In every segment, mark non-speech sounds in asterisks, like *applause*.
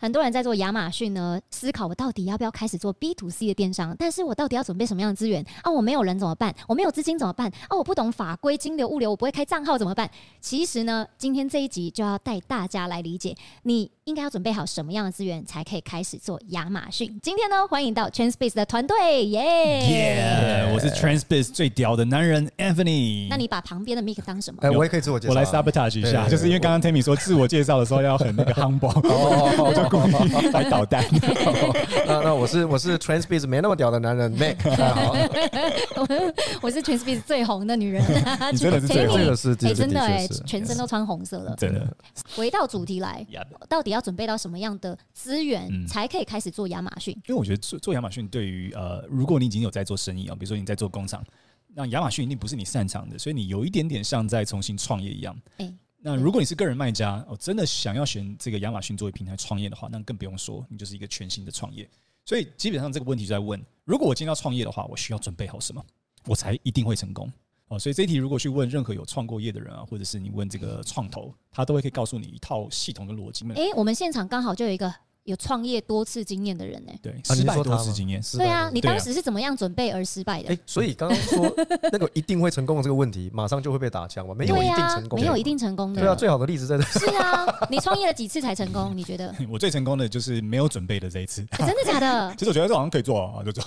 很多人在做亚马逊呢，思考我到底要不要开始做 B to C 的电商？但是我到底要准备什么样的资源啊？我没有人怎么办？我没有资金怎么办？啊，我不懂法规、金流、物流，我不会开账号怎么办？其实呢，今天这一集就要带大家来理解，你应该要准备好什么样的资源，才可以开始做亚马逊。今天呢，欢迎到 TrendSpace 的团队，耶、yeah! yeah！我是 TrendSpace 最屌的男人 Anthony。那你把旁边的 Mic 当什么？哎，我也可以自我介绍，我来 sabotage 一下，就是因为刚刚 Tammy 说自我介绍的时候要很那个 humble，我就故意来捣蛋。*laughs* 那那我是我是 TrendSpace 没那么屌的男人 Mac。*laughs* 好，我是 TrendSpace 最红的女人。*laughs* 你真的是最红这个是哎，真的哎，全身都穿红色了。真的。回到主题来，到底要准备到什么样的资源才可以开始做亚马逊？因为我觉得做做亚马逊对于呃，如果你已经有在做生意啊，比如说你在做工厂，那亚马逊一定不是你擅长的，所以你有一点点像在重新创业一样。哎。那如果你是个人卖家，哦，真的想要选这个亚马逊作为平台创业的话，那更不用说，你就是一个全新的创业。所以基本上这个问题就在问：如果我今天要创业的话，我需要准备好什么，我才一定会成功？哦，所以这一题如果去问任何有创过业的人啊，或者是你问这个创投，他都会可以告诉你一套系统的逻辑。诶，我们现场刚好就有一个。有创业多次经验的人呢？对，失败多次经验。对啊，你当时是怎么样准备而失败的？哎，所以刚刚说 *laughs* 那个一定会成功的这个问题，马上就会被打枪吗？没有一定成功，没有一定成功的。对啊，最好的例子在这。是啊，你创业了几次才成功？你觉得？*laughs* 我最成功的就是没有准备的这一次。真的假的？*laughs* 其实我觉得这好像可以做啊，就做。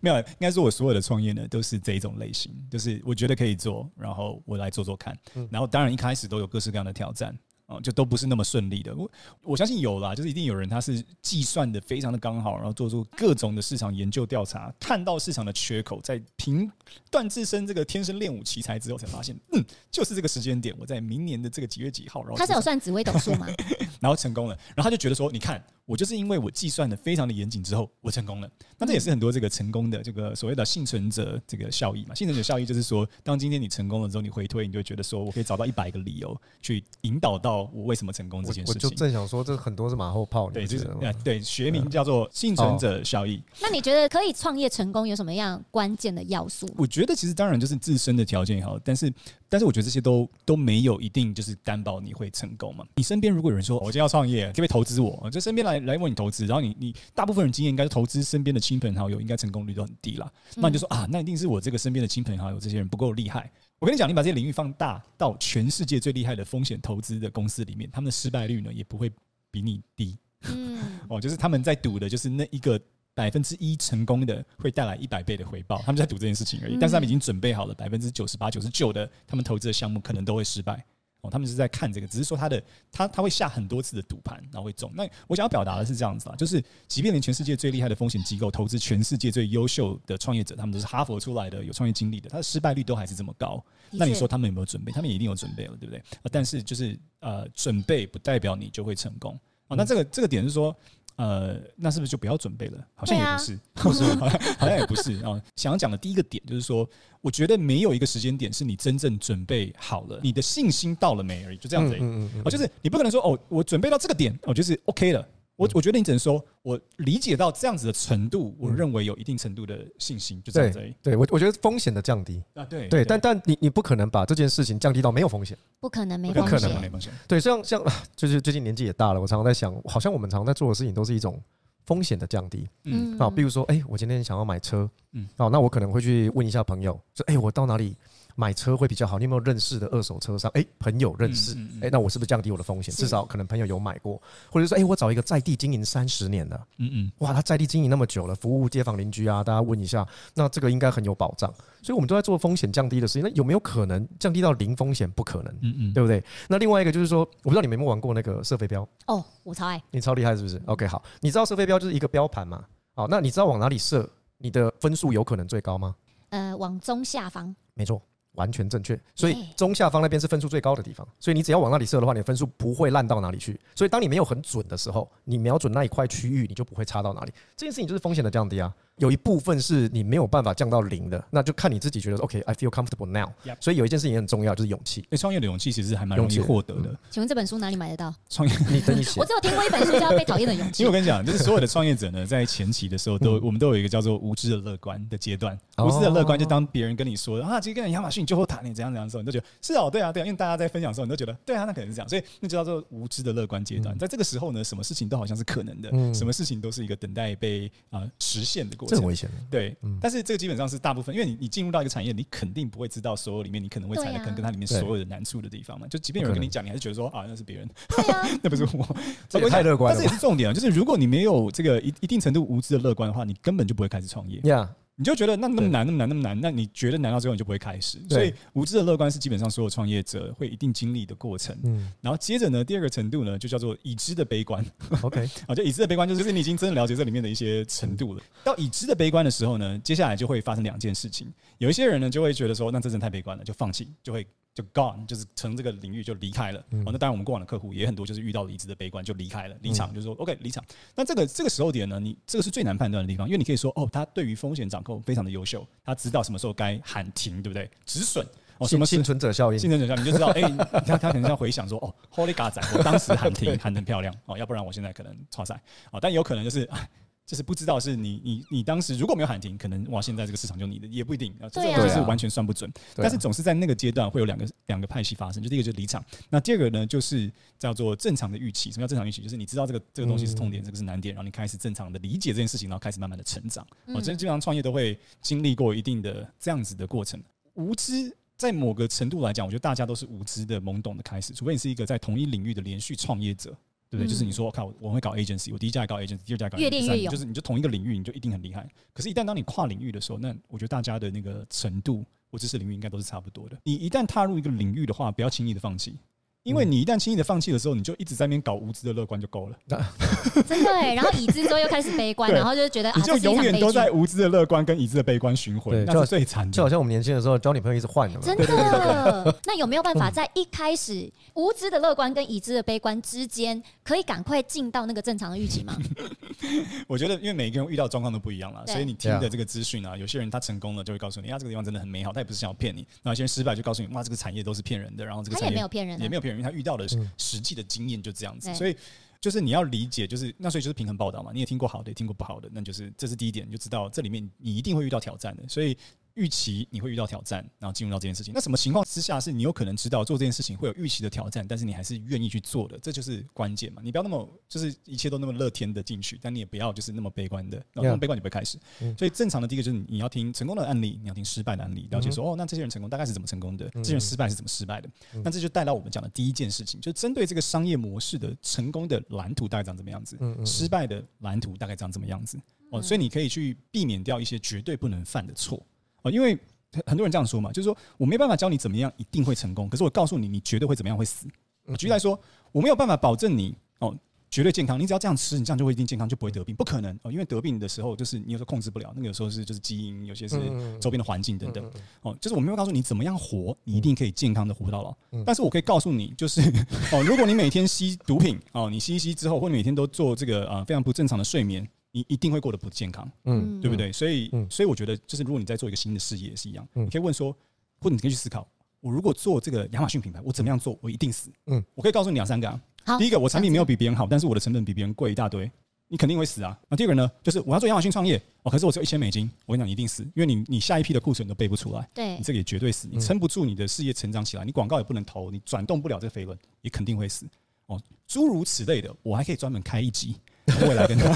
没有，应该是我所有的创业呢都是这一种类型，就是我觉得可以做，然后我来做做看。然后当然一开始都有各式各样的挑战。哦，就都不是那么顺利的。我我相信有啦，就是一定有人他是计算的非常的刚好，然后做出各种的市场研究调查，看到市场的缺口，在评断自身这个天生练武奇才之后，才发现，嗯，就是这个时间点，我在明年的这个几月几号，然后他是有算紫微斗数吗？*laughs* 然后成功了，然后他就觉得说，你看。我就是因为我计算的非常的严谨之后，我成功了。那这也是很多这个成功的这个所谓的幸存者这个效益嘛。幸存者效益就是说，当今天你成功了之后，你回推，你就会觉得说我可以找到一百个理由去引导到我为什么成功这件事情。我就正想说，这很多是马后炮。对，就是对学名叫做幸存者效益。那你觉得可以创业成功有什么样关键的要素？我觉得其实当然就是自身的条件也好，但是但是我觉得这些都都没有一定就是担保你会成功嘛。你身边如果有人说我今天要创业，可不可以投资我？就身边来来问你投资，然后你你大部分人经验应该是投资身边的亲朋好友，应该成功率都很低啦。那你就说啊，那一定是我这个身边的亲朋好友这些人不够厉害。我跟你讲，你把这些领域放大到全世界最厉害的风险投资的公司里面，他们的失败率呢也不会比你低。嗯，*laughs* 哦，就是他们在赌的就是那一个百分之一成功的会带来一百倍的回报，他们在赌这件事情而已。但是他们已经准备好了百分之九十八、九十九的他们投资的项目可能都会失败。哦，他们是在看这个，只是说他的他他会下很多次的赌盘，然后会中。那我想要表达的是这样子啊，就是即便连全世界最厉害的风险机构投资全世界最优秀的创业者，他们都是哈佛出来的，有创业经历的，他的失败率都还是这么高。那你说他们有没有准备？他们也一定有准备了，对不对？但是就是呃，准备不代表你就会成功。哦，那这个这个点是说。呃，那是不是就不要准备了？好像也不是，不是，好像 *laughs* 好像也不是啊。想要讲的第一个点就是说，我觉得没有一个时间点是你真正准备好了，你的信心到了没而已，就这样子。嗯嗯嗯。哦，就是你不可能说哦，我准备到这个点，哦，就是 OK 了。我我觉得你只能说，我理解到这样子的程度，我认为有一定程度的信心，就这样子。对，对我我觉得风险的降低啊，对对，但但你你不可能把这件事情降低到没有风险，不可能没风险，不可能没风险。对，像像就是最近年纪也大了，我常常在想，好像我们常常在做的事情都是一种风险的降低。嗯，啊，比如说，哎，我今天想要买车，嗯，哦，那我可能会去问一下朋友，说，哎，我到哪里？买车会比较好，你有没有认识的二手车商？哎，朋友认识，哎，那我是不是降低我的风险？至少可能朋友有买过，或者说，哎，我找一个在地经营三十年的，嗯嗯，哇，他在地经营那么久了，服务街坊邻居啊，大家问一下，那这个应该很有保障。所以我们都在做风险降低的事情。那有没有可能降低到零风险？不可能，嗯嗯，对不对？那另外一个就是说，我不知道你们有没有玩过那个射飞镖？哦，我超爱，你超厉害是不是？OK，好，你知道射飞镖就是一个标盘嘛？好，那你知道往哪里射，你的分数有可能最高吗？呃，往中下方。没错。完全正确，所以中下方那边是分数最高的地方，所以你只要往那里射的话，你的分数不会烂到哪里去。所以当你没有很准的时候，你瞄准那一块区域，你就不会差到哪里。这件事情就是风险的降低啊。有一部分是你没有办法降到零的，那就看你自己觉得 OK，I feel comfortable now。所以有一件事情也很重要，就是勇气。创业的勇气其实还蛮容易获得的。请问这本书哪里买得到？创业，*laughs* 你等一下。我只有听过一本书叫《被讨厌的勇气》。因为我跟你讲，就是所有的创业者呢，在前期的时候都我们都有一个叫做无知的乐观的阶段。无知的乐观就当别人跟你说啊，其实跟亚马逊就会谈你怎样怎样的时候，你都觉得是哦，对啊，对啊，因为大家在分享的时候，你都觉得对啊，那可能是这样，所以那就叫做无知的乐观阶段。在这个时候呢，什么事情都好像是可能的，什么事情都是一个等待被啊实现的过程。这很危险。对，但是这个基本上是大部分，因为你你进入到一个产业，你肯定不会知道所有里面你可能会踩的坑跟它里面所有的难处的地方嘛。就即便有人跟你讲，你还是觉得说啊，那是别人，*laughs* 那不是我。这个太乐观了。但是也是重点啊，就是如果你没有这个一一定程度无知的乐观的话，你根本就不会开始创业。Yeah. 你就觉得那那么难，那么难，那么难，那你觉得难到最后你就不会开始。所以无知的乐观是基本上所有创业者会一定经历的过程。嗯，然后接着呢，第二个程度呢，就叫做已知的悲观。OK，*laughs* 啊，就已知的悲观就是你已经真的了解这里面的一些程度了。到已知的悲观的时候呢，接下来就会发生两件事情。有一些人呢就会觉得说，那这真的太悲观了，就放弃，就会。就 gone，就是从这个领域就离开了。哦、嗯，那当然我们过往的客户也很多，就是遇到离职的悲观就离开了，离场，就是说 OK 离场。那这个这个时候点呢，你这个是最难判断的地方，因为你可以说哦，他对于风险掌控非常的优秀，他知道什么时候该喊停，对不对？止损哦，什么幸存者效应？幸存者效应，你就知道，哎、欸，他他可能要回想说，哦，Holy God 仔，我当时喊停 *laughs* 喊得很漂亮哦，要不然我现在可能剉赛哦，但有可能就是。就是不知道是你你你当时如果没有喊停，可能哇，现在这个市场就你的也不一定啊，这个就是完全算不准。但是总是在那个阶段会有两个两个派系发生，就第一个就是离场，那第二个呢就是叫做正常的预期。什么叫正常预期？就是你知道这个这个东西是痛点，这个是难点，然后你开始正常的理解这件事情，然后开始慢慢的成长。哦，这基本上创业都会经历过一定的这样子的过程。无知在某个程度来讲，我觉得大家都是无知的懵懂的开始，除非你是一个在同一领域的连续创业者。对不对？就是你说，我看我我会搞 agency，我第一家也搞 agency，第二家搞 agency，越练越勇，就是你就同一个领域，你就一定很厉害。可是，一旦当你跨领域的时候，那我觉得大家的那个程度或知识领域应该都是差不多的。你一旦踏入一个领域的话，不要轻易的放弃。因为你一旦轻易的放弃的时候，你就一直在那边搞无知的乐观就够了。*laughs* 真的哎，然后已知之后又开始悲观，然后就觉得你就永远都在无知的乐观跟已知的悲观循环，那是最惨的。就好像我们年轻的时候交女朋友一直换的嘛。真的。那有没有办法在一开始无知的乐观跟已知的悲观之间，可以赶快进到那个正常的预期吗？*laughs* 我觉得，因为每一个人遇到状况都不一样了，所以你听的这个资讯啊，有些人他成功了就会告诉你，啊，这个地方真的很美好，他也不是想要骗你；那有些人失败就告诉你，哇，这个产业都是骗人的，然后这个产业也没有骗人，也没有骗人，因为他遇到的。实际的经验就这样子，所以就是你要理解，就是那所以就是平衡报道嘛。你也听过好的，也听过不好的，那就是这是第一点，你就知道这里面你一定会遇到挑战的，所以。预期你会遇到挑战，然后进入到这件事情。那什么情况之下是你有可能知道做这件事情会有预期的挑战，但是你还是愿意去做的？这就是关键嘛。你不要那么就是一切都那么乐天的进去，但你也不要就是那么悲观的。然后那么悲观你不会开始。所以正常的第一个就是你要听成功的案例，你要听失败的案例，了解说哦，那这些人成功大概是怎么成功的？这些人失败是怎么失败的？那这就带到我们讲的第一件事情，就是针对这个商业模式的成功的蓝图大概长怎么样子，失败的蓝图大概长怎么样子。哦，所以你可以去避免掉一些绝对不能犯的错哦，因为。很多人这样说嘛，就是说我没办法教你怎么样一定会成功，可是我告诉你，你绝对会怎么样会死。举例来说，我没有办法保证你哦绝对健康，你只要这样吃，你这样就会一定健康，就不会得病，不可能哦，因为得病的时候就是你有时候控制不了，那个有时候是就是基因，有些是周边的环境等等哦，就是我没有告诉你怎么样活，你一定可以健康的活到老，但是我可以告诉你，就是哦，如果你每天吸毒品哦，你吸一吸之后，或你每天都做这个啊非常不正常的睡眠。你一定会过得不健康，嗯，对不对？所以，所以我觉得，就是如果你在做一个新的事业也是一样，你可以问说，或者你可以去思考，我如果做这个亚马逊品牌，我怎么样做，我一定死，嗯，我可以告诉你两三个啊。好，第一个，我产品没有比别人好，但是我的成本比别人贵一大堆，你肯定会死啊。那第二个呢，就是我要做亚马逊创业，哦，可是我只有一千美金，我跟你讲，你一定死，因为你你下一批的库存都背不出来，对，你这个也绝对死，你撑不住你的事业成长起来，你广告也不能投，你转动不了这个飞轮，也肯定会死。哦，诸如此类的，我还可以专门开一集。*laughs* 未来跟他，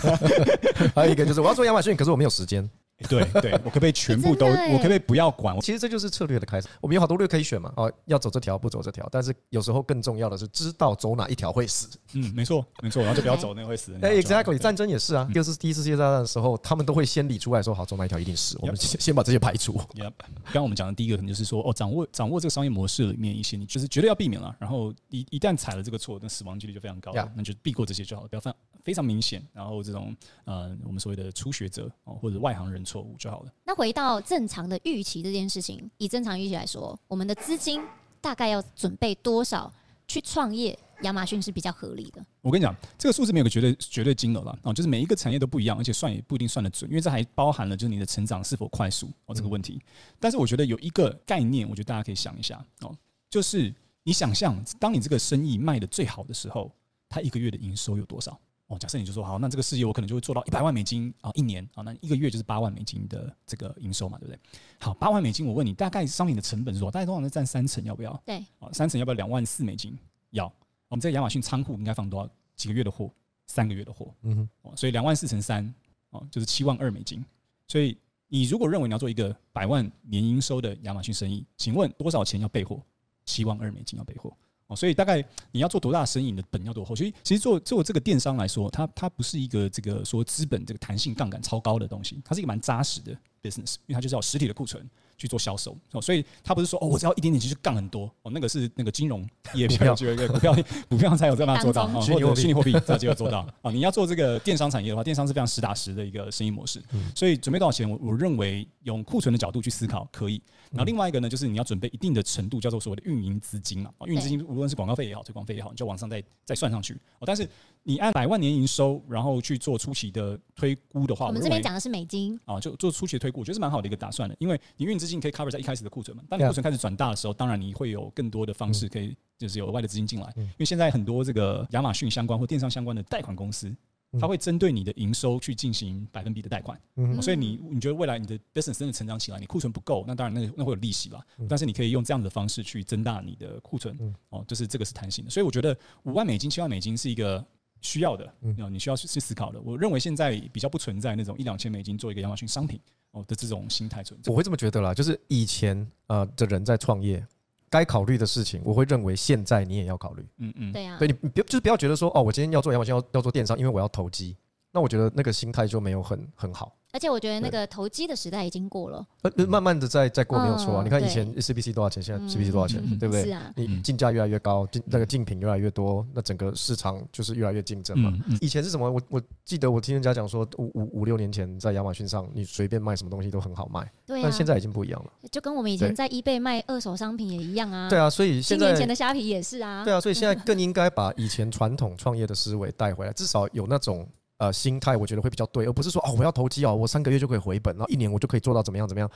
*laughs* 还有一个就是我要做亚马逊，可是我没有时间。对对，我可不可以全部都？*laughs* 我可不可以不要管？其实这就是策略的开始。我们有好多路可以选嘛。哦，要走这条，不走这条。但是有时候更重要的是知道走哪一条会死。嗯，没错没错，然后就不要走那个会死。哎，exactly，战争也是啊。第二次第一次世界大战的时候，他们都会先理出来说，好，走哪一条一定死。我们先先把这些排除。刚刚我们讲的第一个可能就是说，哦，掌握掌握这个商业模式里面一些，你就是绝对要避免了。然后一一旦踩了这个错，那死亡几率就非常高。那就避过这些就好了，不要犯非常明显。然后这种呃，我们所谓的初学者哦，或者外行人错误就好了。那回到正常的预期这件事情，以正常预期来说，我们的资金大概要准备多少去创业，亚马逊是比较合理的。我跟你讲，这个数字没有个绝对绝对金额了啊，就是每一个产业都不一样，而且算也不一定算得准，因为这还包含了就是你的成长是否快速哦这个问题。嗯、但是我觉得有一个概念，我觉得大家可以想一下哦，就是你想象，当你这个生意卖的最好的时候，它一个月的营收有多少？哦，假设你就说好，那这个事业我可能就会做到一百万美金啊，一年啊，那一个月就是八万美金的这个营收嘛，对不对？好，八万美金，我问你，大概商品的成本是多少？大概通常是占三成，要不要？对，啊，三成要不要两万四美金？要。我们在亚马逊仓库应该放多少？几个月的货？三个月的货。嗯哼。所以两万四乘三，哦，就是七万二美金。所以你如果认为你要做一个百万年营收的亚马逊生意，请问多少钱要备货？七万二美金要备货。哦，所以大概你要做多大生意，你的本要多厚？所以其实做做这个电商来说，它它不是一个这个说资本这个弹性杠杆超高的东西，它是一个蛮扎实的 business，因为它就是要实体的库存。去做销售哦，所以他不是说哦，我只要一点点，其实杠很多哦，那个是那个金融业 *laughs* 比较有机会，股票 *laughs* 股票才有办法做到啊，或者虚拟货币才有做到啊。*laughs* 你要做这个电商产业的话，电商是非常实打实的一个生意模式。所以准备多少钱，我我认为用库存的角度去思考可以。然后另外一个呢，就是你要准备一定的程度，叫做所谓的运营资金嘛。运营资金无论是广告费也好，推广费也好，你就往上再再算上去哦。但是你按百万年营收，然后去做初期的推估的话，我们这边讲的是美金啊，就做初期的推估，我觉得是蛮好的一个打算的，因为你运营资金可以 cover 在一开始的。库存嘛，当你库存开始转大的时候，当然你会有更多的方式可以，就是有额外的资金进来。因为现在很多这个亚马逊相关或电商相关的贷款公司，它会针对你的营收去进行百分比的贷款。所以你你觉得未来你的 business 真的成长起来，你库存不够，那当然那个那会有利息吧。但是你可以用这样的方式去增大你的库存。哦，就是这个是弹性的。所以我觉得五万美金、七万美金是一个需要的，嗯你需要去思考的。我认为现在比较不存在那种一两千美金做一个亚马逊商品。哦的这种心态存在，我会这么觉得啦。就是以前呃的人在创业，该考虑的事情，我会认为现在你也要考虑。嗯嗯，对呀。对，你别就是不要觉得说哦，我今天要做亚马逊要要做电商，因为我要投机。那我觉得那个心态就没有很很好。而且我觉得那个投机的时代已经过了，呃，慢慢的在在过没有错啊。你看以前 CBC 多少钱，现在 CBC 多少钱，对不对？是啊。你竞价越来越高，竞那个竞品越来越多，那整个市场就是越来越竞争嘛。以前是什么？我我记得我听人家讲说，五五五六年前在亚马逊上，你随便卖什么东西都很好卖。对。但现在已经不一样了。就跟我们以前在 eBay 卖二手商品也一样啊。对啊，所以现在年前的虾皮也是啊。对啊，所以现在更应该把以前传统创业的思维带回来，至少有那种。呃，心态我觉得会比较对，而不是说哦，我要投机哦，我三个月就可以回本，然后一年我就可以做到怎么样怎么样。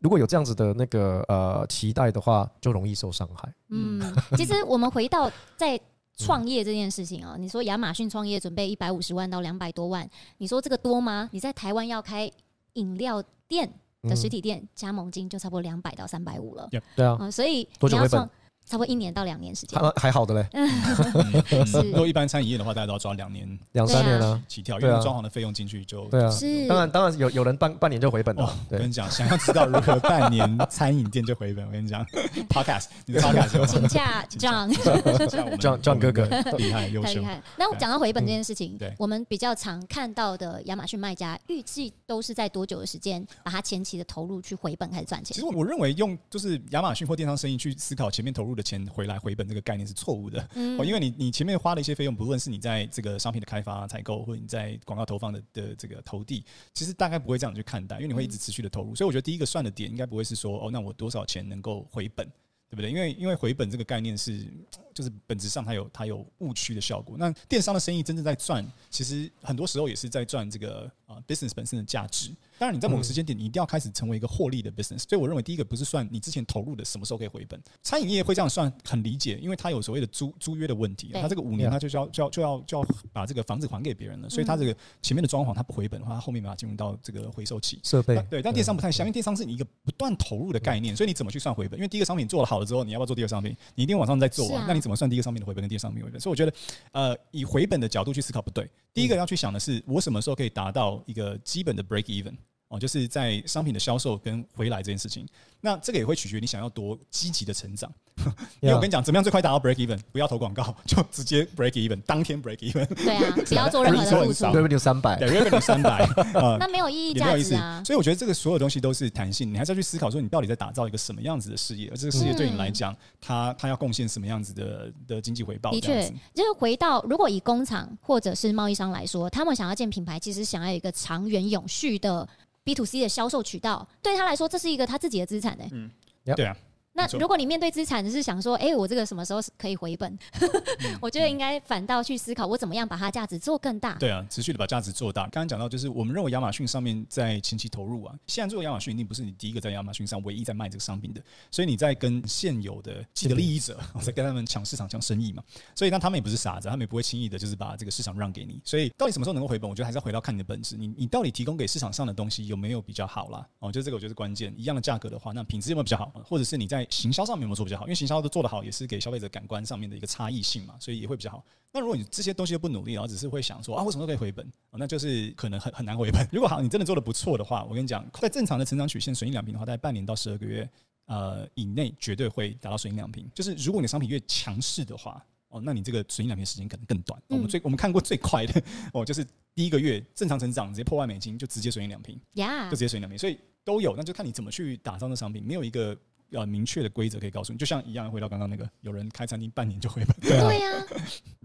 如果有这样子的那个呃期待的话，就容易受伤害。嗯，*laughs* 其实我们回到在创业这件事情啊，你说亚马逊创业准备一百五十万到两百多万，你说这个多吗？你在台湾要开饮料店的实体店，加盟金就差不多两百到三百五了。对啊，嗯，所以多久回本？差不多一年到两年时间，还还好的嘞。*laughs* 如果一般餐饮业的话，大家都要抓两年、两三年了起跳，因为装潢的费用进去就对啊。是，当然当然有有人半半年就回本了。我跟你讲，想要知道如何半年餐饮店就回本，我跟你讲，*laughs* Podcast，你的 Podcast，请假 John，John John 哥哥。厉害优秀。那讲到回本这件事情，我们比较常看到的亚马逊卖家，预计都是在多久的时间把他前期的投入去回本开始赚钱？其实我认为用就是亚马逊或电商生意去思考前面投入的钱回来回本这个概念是错误的，哦，因为你你前面花的一些费用，不论是你在这个商品的开发、采购，或者你在广告投放的的这个投递，其实大概不会这样去看待，因为你会一直持续的投入，所以我觉得第一个算的点应该不会是说哦，那我多少钱能够回本，对不对？因为因为回本这个概念是就是本质上它有它有误区的效果。那电商的生意真正在赚，其实很多时候也是在赚这个啊 business 本身的价值。当然，你在某个时间点，你一定要开始成为一个获利的 business。所以，我认为第一个不是算你之前投入的什么时候可以回本。餐饮业会这样算，很理解，因为它有所谓的租租约的问题。它这个五年，它就要就要就要就要把这个房子还给别人了。所以，它这个前面的装潢它不回本的话，它后面没法进入到这个回收期设备。对，但电商不太像，因为电商是你一个不断投入的概念，所以你怎么去算回本？因为第一个商品做了好了之后，你要不要做第二个商品？你一定往上再做啊。那你怎么算第一个商品的回本跟第二个商品回本？所以，我觉得，呃，以回本的角度去思考不对。第一个要去想的是，我什么时候可以达到一个基本的 break even。哦，就是在商品的销售跟回来这件事情，那这个也会取决于你想要多积极的成长。*laughs* 因为我跟你讲，怎么样最快达到 break even？不要投广告，就直接 break even，当天 break even。对啊，*laughs* 不要做任何的付出。revenue 三百，对，revenue 三百，*laughs* 那没有意义，价值啊。所以我觉得这个所有东西都是弹性，你还是要去思考说，你到底在打造一个什么样子的事业，而这个事业对你来讲，它它要贡献什么样子的的经济回报？的确，就是回到如果以工厂或者是贸易商来说，他们想要建品牌，其实想要有一个长远永续的。B to C 的销售渠道对他来说，这是一个他自己的资产呢。嗯，对啊，那如果你面对资产是想说，哎、欸，我这个什么时候可以回本？*laughs* 嗯、我觉得应该反倒去思考，我怎么样把它价值做更大。对啊，持续的把价值做大。刚刚讲到，就是我们认为亚马逊上面在前期投入啊，现在做亚马逊一定不是你第一个在亚马逊上唯一在卖这个商品的，所以你在跟现有的既得利益者在跟他们抢市场、抢生意嘛。所以那他们也不是傻子，他们也不会轻易的就是把这个市场让给你。所以到底什么时候能够回本？我觉得还是要回到看你的本质，你你到底提供给市场上的东西有没有比较好啦？哦，就这个我觉得是关键。一样的价格的话，那品质有没有比较好？或者是你在行销上面有没有做？比较好，因为行销都做得好，也是给消费者感官上面的一个差异性嘛，所以也会比较好。那如果你这些东西都不努力，然后只是会想说啊，我什么时候可以回本？那就是可能很很难回本。如果好，你真的做得不错的话，我跟你讲，在正常的成长曲线，损益两平的话，大概半年到十二个月呃以内，绝对会达到损益两平。就是如果你的商品越强势的话，哦，那你这个损益两平时间可能更短。我们最我们看过最快的 *laughs* 哦，就是第一个月正常成长，直接破万美金，就直接损益两平，呀，就直接损益两平。所以都有，那就看你怎么去打造那商品，没有一个。要明确的规则可以告诉你，就像一样，回到刚刚那个，有人开餐厅半年就回本，*laughs* 对呀、啊，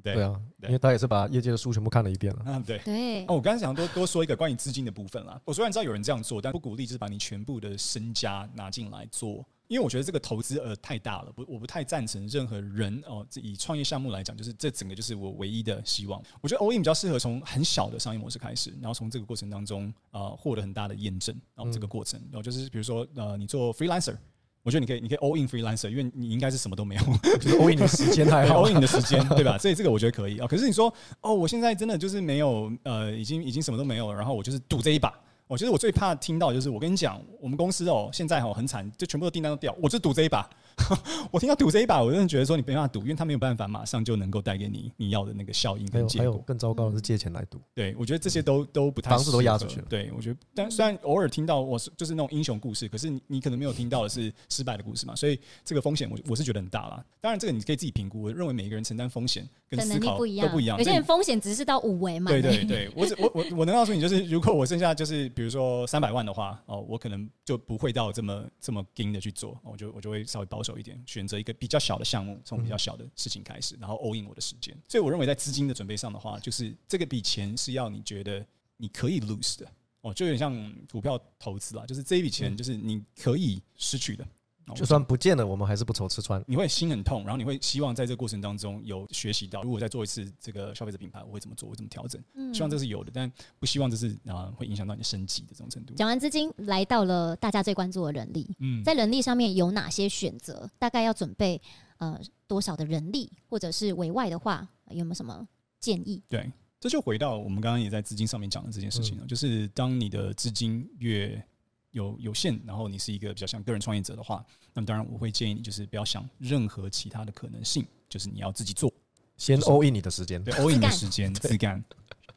对，对啊，因为他也是把业界的书全部看了一遍了，嗯，对，对。哦，我刚才想多多说一个关于资金的部分啦。我虽然知道有人这样做，但不鼓励就是把你全部的身家拿进来做，因为我觉得这个投资额太大了，不，我不太赞成任何人哦。以创业项目来讲，就是这整个就是我唯一的希望。我觉得 all in 比较适合从很小的商业模式开始，然后从这个过程当中呃获得很大的验证，然后这个过程，然后就是比如说呃你做 freelancer。我觉得你可以，你可以 all in freelancer，因为你应该是什么都没有，*laughs* 就是 all in 的时间还好，all in 的时间，对吧？*laughs* 所以这个我觉得可以啊。可是你说，哦，我现在真的就是没有，呃，已经已经什么都没有了，然后我就是赌这一把。我觉得我最怕听到就是，我跟你讲，我们公司哦，现在哦很惨，就全部的订单都掉，我就赌这一把。*laughs* 我听到赌这一把，我真的觉得说你没办法赌，因为他没有办法马上就能够带给你你要的那个效应跟结果。还有更糟糕的是借钱来赌。对，我觉得这些都都不太。房子都押出去了。对，我觉得，但虽然偶尔听到我是就是那种英雄故事，可是你你可能没有听到的是失败的故事嘛，所以这个风险我我是觉得很大啦。当然，这个你可以自己评估。我认为每一个人承担风险跟思考都不一样，有些人风险只是到五维嘛。对对对，我只我我我能告诉你，就是如果我剩下就是比如说三百万的话，哦，我可能就不会到这么这么盯的去做，我就我就会稍微保守有一点，选择一个。比较小的项目，从比较小的事情开始，然后 all in 我的时间。所以我认为在资金的准备上的话，就是这个笔钱是要你觉得你可以 lose 的哦，就有点像股票投资啦，就是这一笔钱就是你可以失去的。就算不见了，我们还是不愁吃穿。你会心很痛，然后你会希望在这个过程当中有学习到，如果再做一次这个消费者品牌，我会怎么做，我会怎么调整？希望这是有的，但不希望这是啊会影响到你升级的这种程度。讲完资金，来到了大家最关注的人力。嗯，在人力上面有哪些选择？大概要准备呃多少的人力，或者是委外的话，有没有什么建议？对，这就回到我们刚刚也在资金上面讲的这件事情了，就是当你的资金越有有限，然后你是一个比较像个人创业者的话，那么当然我会建议你就是不要想任何其他的可能性，就是你要自己做，先 all in 你的时间，对 all in 的时间，自干，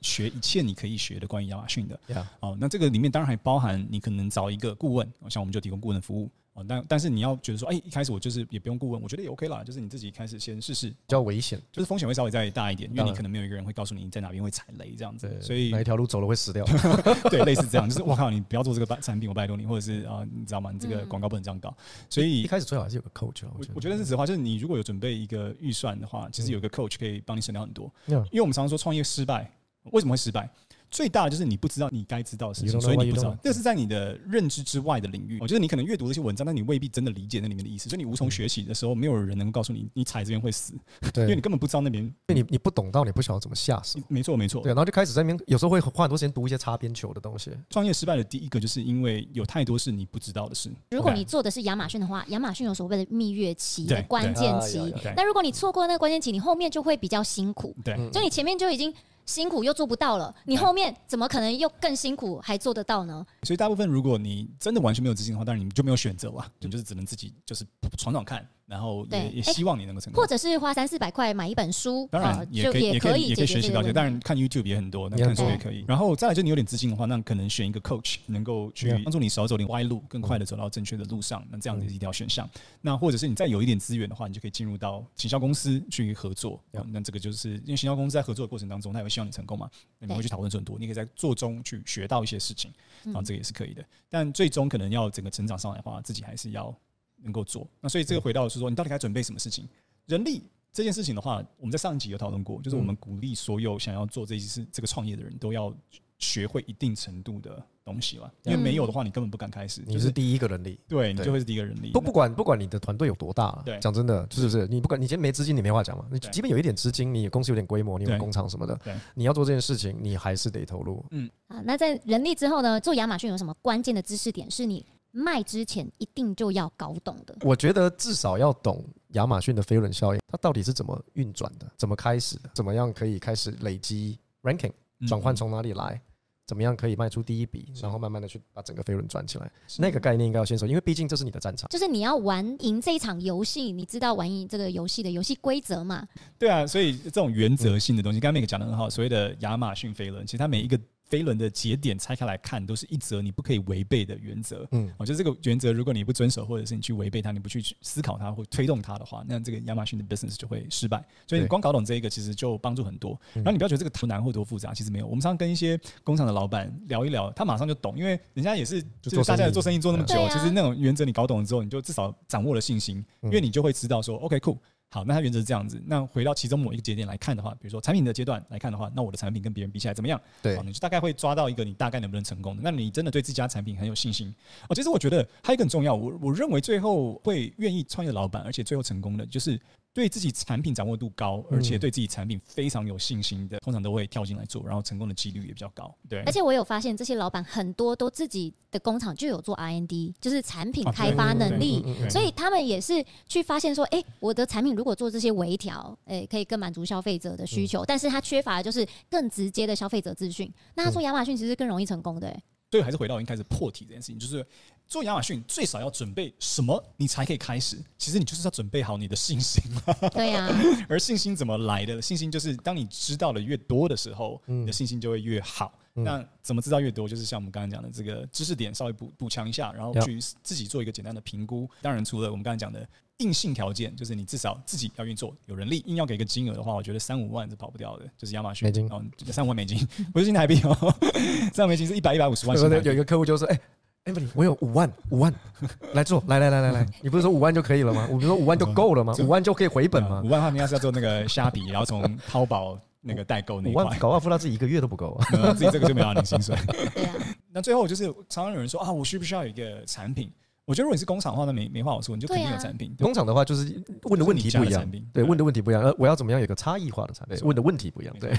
学一切你可以学的关于亚马逊的。哦，那这个里面当然还包含你可能找一个顾问，像我们就提供顾问服务。哦，但但是你要觉得说，哎，一开始我就是也不用顾问，我觉得也 OK 啦，就是你自己开始先试试，比较危险，就是风险会稍微再大一点，因为你可能没有一个人会告诉你你在哪边会踩雷这样子，所以哪一条路走了会死掉，*laughs* 对，类似这样，就是我靠，你不要做这个产品，我拜托你，或者是啊，你知道吗？你这个广告不能这样搞，所以一开始最好还是有个 coach，我我觉得是实话，就是你如果有准备一个预算的话，其实有个 coach 可以帮你省掉很多，因为我们常常说创业失败，为什么会失败？最大的就是你不知道你该知道的事情，所以你不知道，这是在你的认知之外的领域。我觉得你可能阅读这些文章，但你未必真的理解那里面的意思，所以你无从学习的时候，没有人能够告诉你，你踩这边会死，*laughs* 因为你根本不知道那边，因为你你不懂到，你不晓得怎么下手。没错，没错。对，然后就开始在那边，有时候会花很多时间读一些擦边球的东西。创业失败的第一个，就是因为有太多是你不知道的事。如果你做的是亚马逊的话，亚马逊有所谓的蜜月期的关键期，那如果你错过那个关键期，你后面就会比较辛苦。对，就你前面就已经。辛苦又做不到了，你后面怎么可能又更辛苦还做得到呢？所以大部分，如果你真的完全没有资金的话，当然你就没有选择了，你就是只能自己就是闯闯看。然后也也希望你能够成功，或者是花三四百块买一本书，当然也可以，也可以，也可以学习到。当然看 YouTube 也很多，那看书也可以。然后再来，就你有点资金的话，那可能选一个 Coach，能够去帮助你少走点歪路，更快的走到正确的路上。那这样子是一条选项。那或者是你再有一点资源的话，你就可以进入到行销公司去合作。那这个就是因为行销公司在合作的过程当中，他也会希望你成功嘛，你会去讨论很多，你可以在做中去学到一些事情，然后这个也是可以的。但最终可能要整个成长上来的话，自己还是要。能够做，那所以这个回到是说，你到底该准备什么事情？人力这件事情的话，我们在上一集有讨论过，就是我们鼓励所有想要做这件事、这个创业的人都要学会一定程度的东西了，因为没有的话，你根本不敢开始。你是第一个人力，对，你就会是第一个人力。不不管不管你的团队有多大，对，讲真的，是不是？你不管你今天没资金，你没话讲嘛。你即便有一点资金，你公司有点规模，你有工厂什么的，你要做这件事情，你还是得投入。嗯，啊，那在人力之后呢？做亚马逊有什么关键的知识点是你卖之前一定就要搞懂的？我觉得至少要懂亚马逊的飞轮效应，它到底是怎么运转的，怎么开始的，怎么样可以开始累积 ranking，转换从哪里来？怎么样可以卖出第一笔，然后慢慢的去把整个飞轮转起来？那个概念应该要先说，因为毕竟这是你的战场，就是你要玩赢这一场游戏，你知道玩赢这个游戏的游戏规则嘛？对啊，所以这种原则性的东西，刚刚 Meg 讲的很好，所谓的亚马逊飞轮，其实它每一个。飞轮的节点拆开来看，都是一则你不可以违背的原则。嗯，我觉得这个原则，如果你不遵守，或者是你去违背它，你不去思考它或推动它的话，那这个亚马逊的 business 就会失败。所以你光搞懂这一个，其实就帮助很多。然后你不要觉得这个多难或多复杂，其实没有。我们常常跟一些工厂的老板聊一聊，他马上就懂，因为人家也是就是大家做生意做那么久，其实那种原则你搞懂了之后，你就至少掌握了信心，因为你就会知道说，OK cool。好，那它原则是这样子。那回到其中某一个节点来看的话，比如说产品的阶段来看的话，那我的产品跟别人比起来怎么样？对，你就大概会抓到一个你大概能不能成功的。那你真的对自家产品很有信心哦。其实我觉得还有一个很重要，我我认为最后会愿意创业的老板，而且最后成功的就是。对自己产品掌握度高，而且对自己产品非常有信心的，通常都会跳进来做，然后成功的几率也比较高。对，而且我有发现，这些老板很多都自己的工厂就有做 R&D，就是产品开发能力，所以他们也是去发现说，哎，我的产品如果做这些微调，哎，可以更满足消费者的需求，但是他缺乏的就是更直接的消费者资讯。那他说亚马逊其实更容易成功的。所以还是回到一开始破题这件事情，就是。做亚马逊最少要准备什么，你才可以开始？其实你就是要准备好你的信心。对呀。*laughs* 而信心怎么来的？信心就是当你知道的越多的时候，你的信心就会越好。那怎么知道越多？就是像我们刚刚讲的这个知识点稍微补补强一下，然后去自己做一个简单的评估。当然，除了我们刚才讲的硬性条件，就是你至少自己要运作，有人力，硬要给一个金额的话，我觉得三五万是跑不掉的。就是亚马逊，美金哦，三五万美金，不是新台币哦，*laughs* 三万美金 *laughs* 是一百一百五十万。有一个客户就说：“哎。” Emily，我有五万，五万 *laughs* 来做，来来来来来，你不是说五万就可以了吗？我不是说五万就够了吗？五万就可以回本吗？五万的话，你要是要做那个虾皮，然后从淘宝那个代购那块，五万搞不好付到自己一个月都不够啊，*laughs* 自己这个就没有领薪水。对啊。*laughs* 那最后就是常常有人说啊，我需不需要有一个产品？我觉得如果你是工厂的话，那没没话好说，你就肯定有产品。工厂的话就是问的问题不一样，对，问的问题不一样。呃，我要怎么样有个差异化的产品？问的问题不一样。对。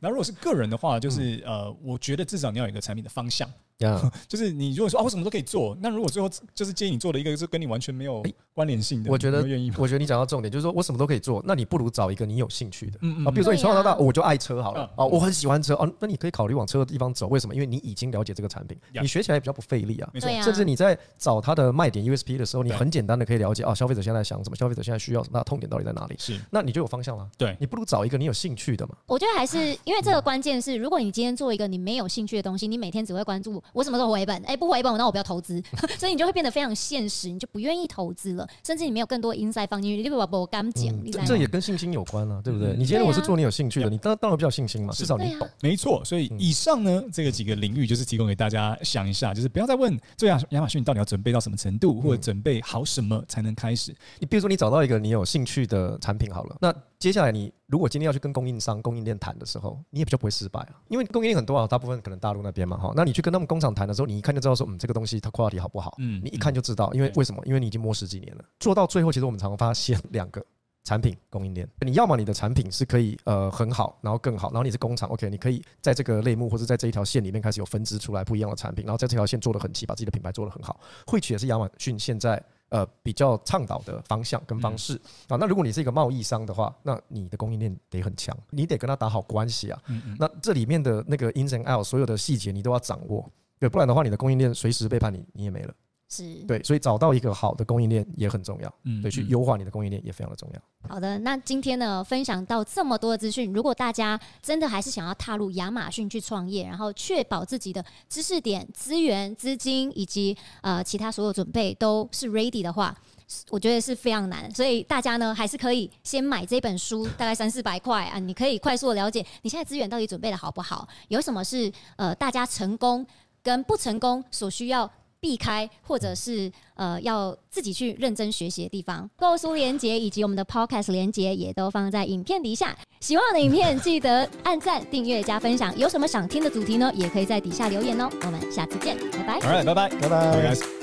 那如果是个人的话，就是呃，我觉得至少你要有一个产品的方向。Yeah. *laughs* 就是你如果说啊，我什么都可以做，那如果最后就是建议你做的一个是跟你完全没有关联性的，我觉得愿意。我觉得你讲到重点，就是说我什么都可以做，那你不如找一个你有兴趣的。嗯嗯。啊，比如说你从小到大我就爱车好了，啊，我很喜欢车哦，那你可以考虑往车的地方走。为什么？因为你已经了解这个产品，你学起来比较不费力啊。没错。甚至你在找它的卖点 USP 的时候，你很简单的可以了解啊，消费者现在想什么，消费者现在需要什么，那痛点到底在哪里？是。那你就有方向了。对。你不如找一个你有兴趣的嘛。我觉得还是因为这个关键是，如果你今天做一个你没有兴趣的东西，你每天只会关注我什么时候回本。哎，不回本，那我不要投资，*laughs* 所以你就会变得非常现实，你就不愿意投资了，甚至你没有更多 insight 放进去，你不把我干讲。这也跟信心有关啊，对不对？你今天我是做你有兴趣的，你当当然比较信心嘛，至少你懂。没错，所以以上呢，这个几个领域就是提供给大家想一下，就是不要再问做亚亚马逊你到底要准备到什么程度，或者准备好什么才能开始。你比如说你找到一个你有兴趣的产品好了，那接下来你如果今天要去跟供应商、供应链谈的时候，你也比较不会失败啊，因为供应链很多啊，大部分可能大陆那边嘛，哈，那你去跟他们工厂谈的时候，你一看就知道说，嗯，这个东西。它 quality 好不好？嗯，你一看就知道，因为为什么？因为你已经摸十几年了，做到最后，其实我们常常发现两个产品供应链，你要么你的产品是可以呃很好，然后更好，然后你是工厂，OK，你可以在这个类目或者在这一条线里面开始有分支出来不一样的产品，然后在这条线做的很齐，把自己的品牌做的很好。汇取也是亚马逊现在呃比较倡导的方向跟方式啊。那如果你是一个贸易商的话，那你的供应链得很强，你得跟他打好关系啊。那这里面的那个 ins and out 所有的细节你都要掌握，对，不然的话你的供应链随时背叛你，你也没了。是对，所以找到一个好的供应链也很重要。嗯，对，去优化你的供应链也非常的重要。好的，那今天呢，分享到这么多的资讯，如果大家真的还是想要踏入亚马逊去创业，然后确保自己的知识点、资源、资金以及呃其他所有准备都是 ready 的话，我觉得是非常难。所以大家呢，还是可以先买这本书，大概三四百块啊，你可以快速的了解你现在资源到底准备的好不好，有什么是呃大家成功跟不成功所需要。避开，或者是呃要自己去认真学习的地方。购书连接以及我们的 Podcast 连接也都放在影片底下。喜欢我的影片，记得按赞、订阅、加分享。有什么想听的主题呢？也可以在底下留言哦。我们下次见，拜拜。All right，拜拜，拜拜。